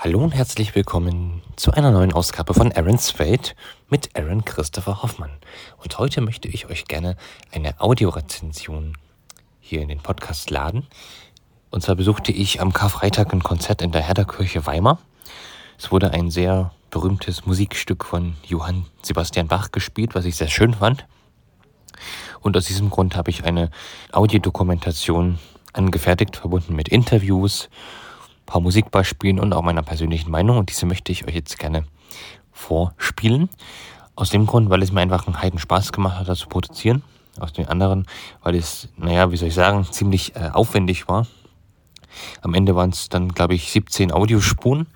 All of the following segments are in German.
Hallo und herzlich willkommen zu einer neuen Ausgabe von Aaron's Fate mit Aaron Christopher Hoffmann. Und heute möchte ich euch gerne eine Audiorezension hier in den Podcast laden. Und zwar besuchte ich am Karfreitag ein Konzert in der Herderkirche Weimar. Es wurde ein sehr berühmtes Musikstück von Johann Sebastian Bach gespielt, was ich sehr schön fand. Und aus diesem Grund habe ich eine Audiodokumentation angefertigt, verbunden mit Interviews paar Musikbeispielen und auch meiner persönlichen Meinung. Und diese möchte ich euch jetzt gerne vorspielen. Aus dem Grund, weil es mir einfach einen heiden Spaß gemacht hat, das zu produzieren. Aus den anderen, weil es, naja, wie soll ich sagen, ziemlich äh, aufwendig war. Am Ende waren es dann, glaube ich, 17 Audiospuren.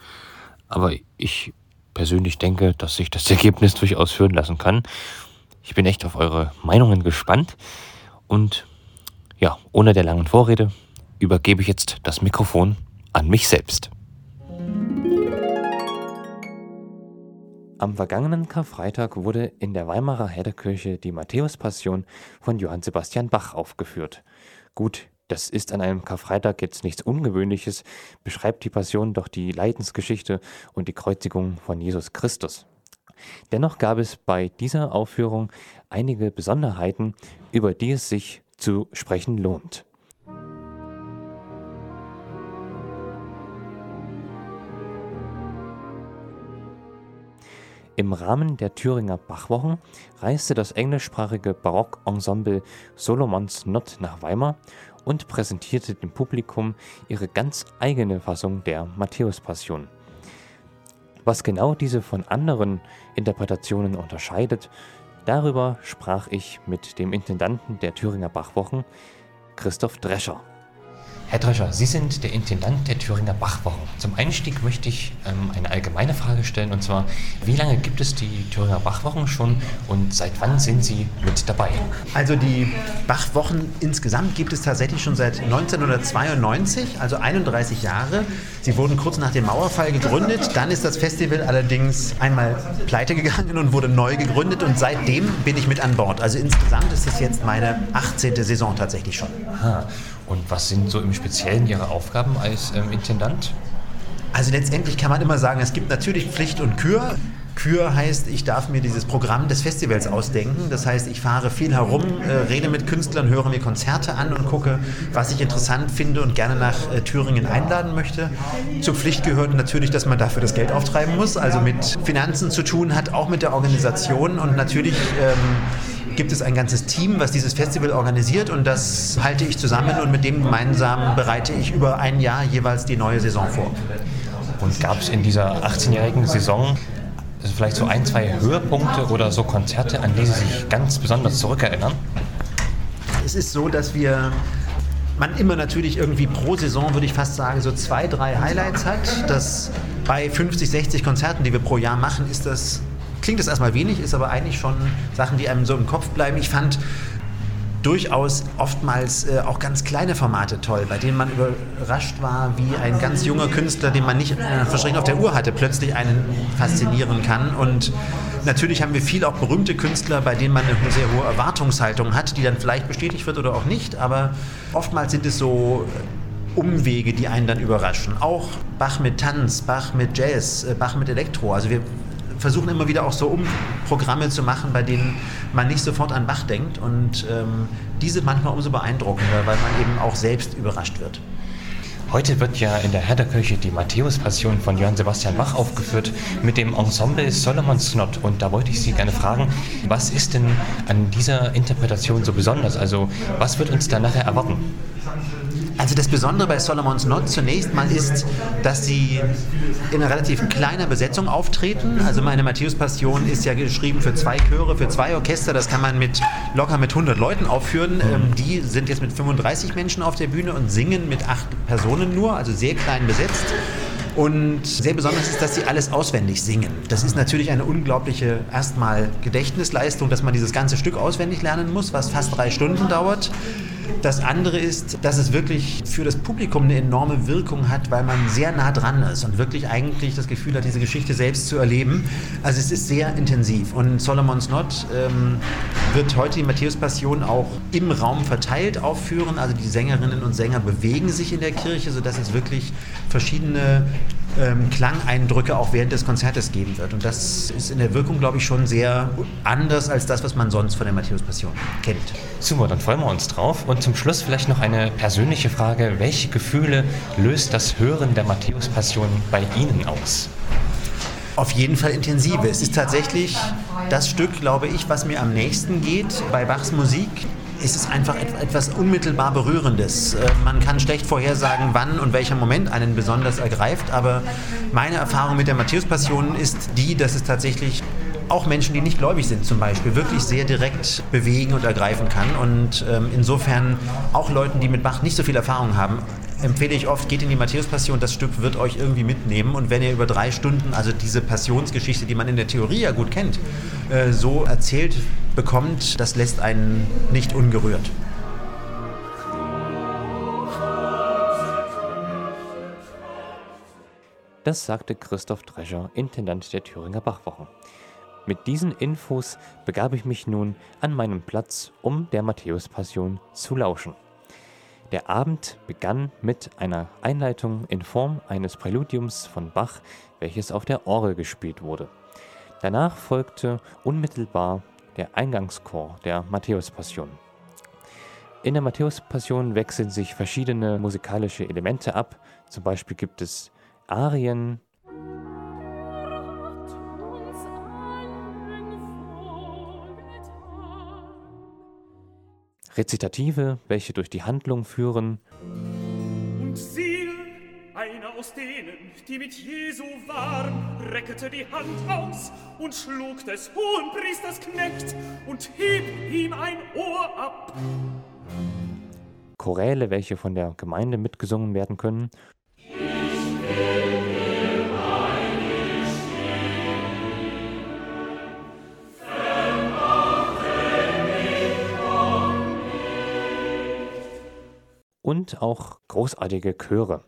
Aber ich persönlich denke, dass sich das Ergebnis durchaus hören lassen kann. Ich bin echt auf eure Meinungen gespannt. Und ja, ohne der langen Vorrede übergebe ich jetzt das Mikrofon an mich selbst. Am vergangenen Karfreitag wurde in der Weimarer Herderkirche die Matthäus-Passion von Johann Sebastian Bach aufgeführt. Gut, das ist an einem Karfreitag jetzt nichts Ungewöhnliches, beschreibt die Passion doch die Leidensgeschichte und die Kreuzigung von Jesus Christus. Dennoch gab es bei dieser Aufführung einige Besonderheiten, über die es sich zu sprechen lohnt. Im Rahmen der Thüringer Bachwochen reiste das englischsprachige Barockensemble Solomons Not nach Weimar und präsentierte dem Publikum ihre ganz eigene Fassung der Matthäus-Passion. Was genau diese von anderen Interpretationen unterscheidet, darüber sprach ich mit dem Intendanten der Thüringer Bachwochen, Christoph Drescher. Herr Drescher, Sie sind der Intendant der Thüringer Bachwochen. Zum Einstieg möchte ich ähm, eine allgemeine Frage stellen, und zwar, wie lange gibt es die Thüringer Bachwochen schon und seit wann sind Sie mit dabei? Also die Bachwochen insgesamt gibt es tatsächlich schon seit 1992, also 31 Jahre. Sie wurden kurz nach dem Mauerfall gegründet, dann ist das Festival allerdings einmal pleite gegangen und wurde neu gegründet und seitdem bin ich mit an Bord. Also insgesamt ist es jetzt meine 18. Saison tatsächlich schon. Aha. Und was sind so im Speziellen Ihre Aufgaben als ähm, Intendant? Also letztendlich kann man immer sagen, es gibt natürlich Pflicht und Kür. Kür heißt, ich darf mir dieses Programm des Festivals ausdenken. Das heißt, ich fahre viel herum, äh, rede mit Künstlern, höre mir Konzerte an und gucke, was ich interessant finde und gerne nach äh, Thüringen einladen möchte. Zur Pflicht gehört natürlich, dass man dafür das Geld auftreiben muss, also mit Finanzen zu tun hat, auch mit der Organisation und natürlich ähm, gibt es ein ganzes Team, was dieses Festival organisiert und das halte ich zusammen und mit dem gemeinsam bereite ich über ein Jahr jeweils die neue Saison vor. Und gab es in dieser 18-jährigen Saison also vielleicht so ein, zwei Höhepunkte oder so Konzerte, an die Sie sich ganz besonders zurückerinnern? Es ist so, dass wir man immer natürlich irgendwie pro Saison, würde ich fast sagen, so zwei, drei Highlights hat. Das bei 50, 60 Konzerten, die wir pro Jahr machen, ist das, klingt das erstmal wenig, ist aber eigentlich schon Sachen, die einem so im Kopf bleiben. Ich fand durchaus oftmals äh, auch ganz kleine Formate toll, bei denen man überrascht war, wie ein ganz junger Künstler, den man nicht äh, verschränkt auf der Uhr hatte, plötzlich einen faszinieren kann. Und natürlich haben wir viel auch berühmte Künstler, bei denen man eine sehr hohe Erwartungshaltung hat, die dann vielleicht bestätigt wird oder auch nicht. Aber oftmals sind es so Umwege, die einen dann überraschen. Auch Bach mit Tanz, Bach mit Jazz, äh, Bach mit Elektro. Also wir versuchen immer wieder auch so Umprogramme zu machen, bei denen man nicht sofort an Bach denkt. Und ähm, diese manchmal umso beeindruckender, weil man eben auch selbst überrascht wird. Heute wird ja in der Herderkirche die Matthäus-Passion von Johann Sebastian Bach aufgeführt mit dem Ensemble Solomons Knot. Und da wollte ich Sie gerne fragen, was ist denn an dieser Interpretation so besonders? Also was wird uns da nachher erwarten? Also das Besondere bei Solomon's Not zunächst mal ist, dass sie in einer relativ kleiner Besetzung auftreten. Also meine Matthäus-Passion ist ja geschrieben für zwei Chöre, für zwei Orchester. Das kann man mit locker mit 100 Leuten aufführen. Ähm, die sind jetzt mit 35 Menschen auf der Bühne und singen mit acht Personen nur, also sehr klein besetzt. Und sehr besonders ist, dass sie alles auswendig singen. Das ist natürlich eine unglaubliche erstmal Gedächtnisleistung, dass man dieses ganze Stück auswendig lernen muss, was fast drei Stunden dauert. Das andere ist, dass es wirklich für das Publikum eine enorme Wirkung hat, weil man sehr nah dran ist und wirklich eigentlich das Gefühl hat, diese Geschichte selbst zu erleben. Also es ist sehr intensiv. Und Solomon's Not ähm, wird heute die Matthäus-Passion auch im Raum verteilt aufführen. Also die Sängerinnen und Sänger bewegen sich in der Kirche, sodass es wirklich verschiedene ähm, Klangeindrücke auch während des Konzertes geben wird. Und das ist in der Wirkung, glaube ich, schon sehr anders als das, was man sonst von der Matthäus-Passion kennt. Super, dann freuen wir uns drauf. Und zum Schluss vielleicht noch eine persönliche Frage. Welche Gefühle löst das Hören der Matthäus-Passion bei Ihnen aus? Auf jeden Fall intensive. Es ist tatsächlich das Stück, glaube ich, was mir am nächsten geht bei Bachs Musik ist es einfach etwas unmittelbar Berührendes. Äh, man kann schlecht vorhersagen, wann und welcher Moment einen besonders ergreift, aber meine Erfahrung mit der Matthäus-Passion ist die, dass es tatsächlich auch Menschen, die nicht gläubig sind zum Beispiel, wirklich sehr direkt bewegen und ergreifen kann. Und ähm, insofern auch Leuten, die mit Bach nicht so viel Erfahrung haben, empfehle ich oft, geht in die Matthäus-Passion, das Stück wird euch irgendwie mitnehmen. Und wenn ihr über drei Stunden, also diese Passionsgeschichte, die man in der Theorie ja gut kennt, äh, so erzählt bekommt, das lässt einen nicht ungerührt. Das sagte Christoph Drescher, Intendant der Thüringer Bachwochen. Mit diesen Infos begab ich mich nun an meinen Platz, um der Matthäus-Passion zu lauschen. Der Abend begann mit einer Einleitung in Form eines Präludiums von Bach, welches auf der Orgel gespielt wurde. Danach folgte unmittelbar der Eingangschor der Matthäus-Passion. In der Matthäus-Passion wechseln sich verschiedene musikalische Elemente ab. Zum Beispiel gibt es Arien, Rezitative, welche durch die Handlung führen. Und siehe, einer aus denen, die mit Jesu waren, reckete die Hand aus und schlug des hohen Priesters Knecht und hieb ihm ein Ohr ab. Choräle, welche von der Gemeinde mitgesungen werden können. Ich will und auch großartige Chöre.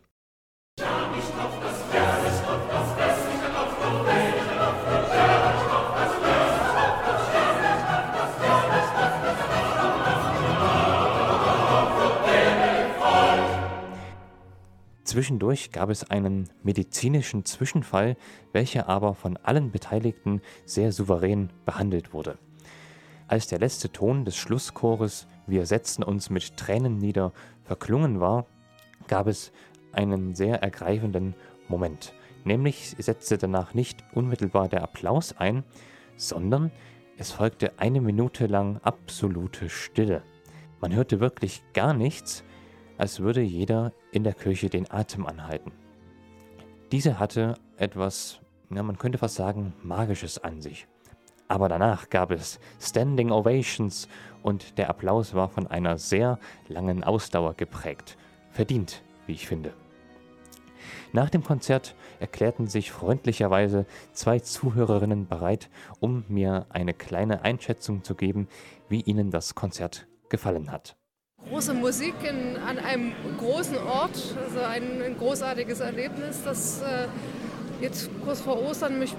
Zwischendurch gab es einen medizinischen Zwischenfall, welcher aber von allen Beteiligten sehr souverän behandelt wurde. Als der letzte Ton des Schlusschores Wir setzen uns mit Tränen nieder verklungen war, gab es einen sehr ergreifenden Moment. Nämlich setzte danach nicht unmittelbar der Applaus ein, sondern es folgte eine Minute lang absolute Stille. Man hörte wirklich gar nichts, als würde jeder in der Kirche den Atem anhalten. Diese hatte etwas, ja, man könnte fast sagen, Magisches an sich. Aber danach gab es Standing Ovations und der Applaus war von einer sehr langen Ausdauer geprägt. Verdient, wie ich finde. Nach dem Konzert erklärten sich freundlicherweise zwei Zuhörerinnen bereit, um mir eine kleine Einschätzung zu geben, wie ihnen das Konzert gefallen hat. Große Musik in, an einem großen Ort, also ein, ein großartiges Erlebnis, das äh, jetzt kurz vor Ostern, ich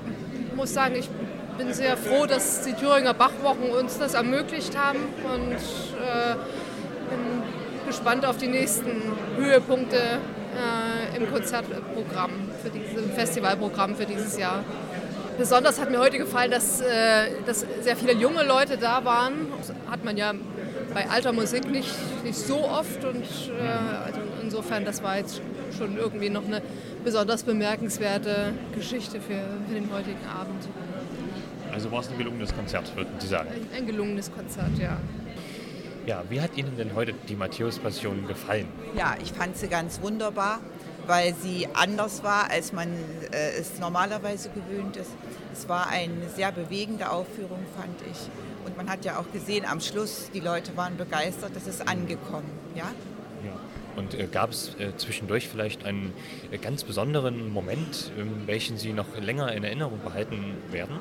muss sagen, ich bin sehr froh, dass die Thüringer Bachwochen uns das ermöglicht haben und äh, bin gespannt auf die nächsten Höhepunkte äh, im Konzertprogramm, für diese, im Festivalprogramm für dieses Jahr. Besonders hat mir heute gefallen, dass, äh, dass sehr viele junge Leute da waren. Das hat man ja bei alter Musik nicht, nicht so oft und äh, also insofern, das war jetzt schon irgendwie noch eine besonders bemerkenswerte Geschichte für, für den heutigen Abend. Also war es ein gelungenes Konzert, würden Sie sagen? Ein, ein gelungenes Konzert, ja. Ja, wie hat Ihnen denn heute die Matthäus-Passion gefallen? Ja, ich fand sie ganz wunderbar, weil sie anders war, als man äh, es normalerweise gewöhnt ist. Es war eine sehr bewegende Aufführung, fand ich. Und man hat ja auch gesehen, am Schluss, die Leute waren begeistert, das ist angekommen. Ja? ja. Und äh, gab es äh, zwischendurch vielleicht einen äh, ganz besonderen Moment, ähm, welchen Sie noch länger in Erinnerung behalten werden?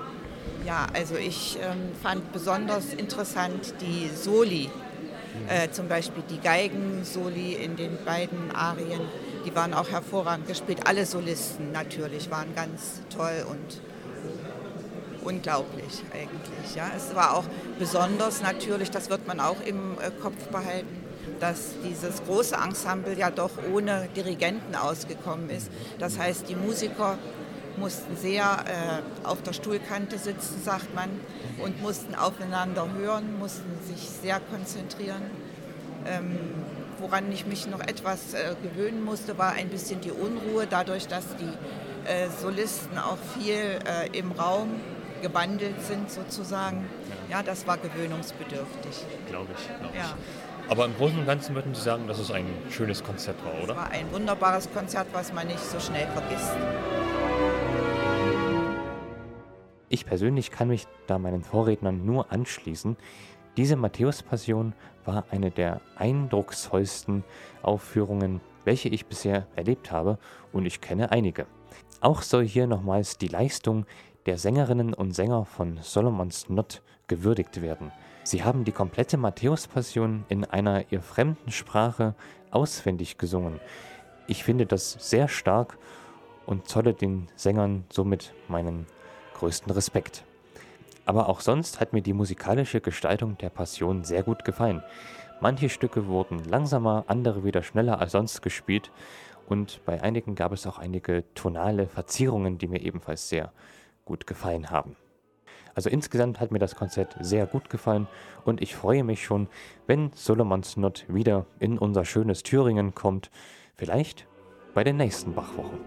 Ja, also ich ähm, fand besonders interessant die Soli, äh, zum Beispiel die Geigen-Soli in den beiden Arien, die waren auch hervorragend gespielt. Alle Solisten natürlich waren ganz toll und unglaublich eigentlich. Ja. Es war auch besonders natürlich, das wird man auch im äh, Kopf behalten, dass dieses große Ensemble ja doch ohne Dirigenten ausgekommen ist. Das heißt, die Musiker mussten sehr äh, auf der Stuhlkante sitzen, sagt man, und mussten aufeinander hören, mussten sich sehr konzentrieren. Ähm, woran ich mich noch etwas äh, gewöhnen musste, war ein bisschen die Unruhe, dadurch, dass die äh, Solisten auch viel äh, im Raum gewandelt sind sozusagen. Ja, das war gewöhnungsbedürftig. Glaube ich. Glaub ja. Ich. Aber im Großen und Ganzen würden Sie sagen, dass es ein schönes Konzert war, oder? Es war ein wunderbares Konzert, was man nicht so schnell vergisst. Ich persönlich kann mich da meinen Vorrednern nur anschließen. Diese Matthäus-Passion war eine der eindrucksvollsten Aufführungen, welche ich bisher erlebt habe, und ich kenne einige. Auch soll hier nochmals die Leistung der Sängerinnen und Sänger von Solomons Not gewürdigt werden. Sie haben die komplette Matthäus-Passion in einer ihr fremden Sprache auswendig gesungen. Ich finde das sehr stark und zolle den Sängern somit meinen größten Respekt. Aber auch sonst hat mir die musikalische Gestaltung der Passion sehr gut gefallen. Manche Stücke wurden langsamer, andere wieder schneller als sonst gespielt und bei einigen gab es auch einige tonale Verzierungen, die mir ebenfalls sehr gut gefallen haben. Also insgesamt hat mir das Konzert sehr gut gefallen und ich freue mich schon, wenn Solomons Not wieder in unser schönes Thüringen kommt, vielleicht bei den nächsten Bachwochen.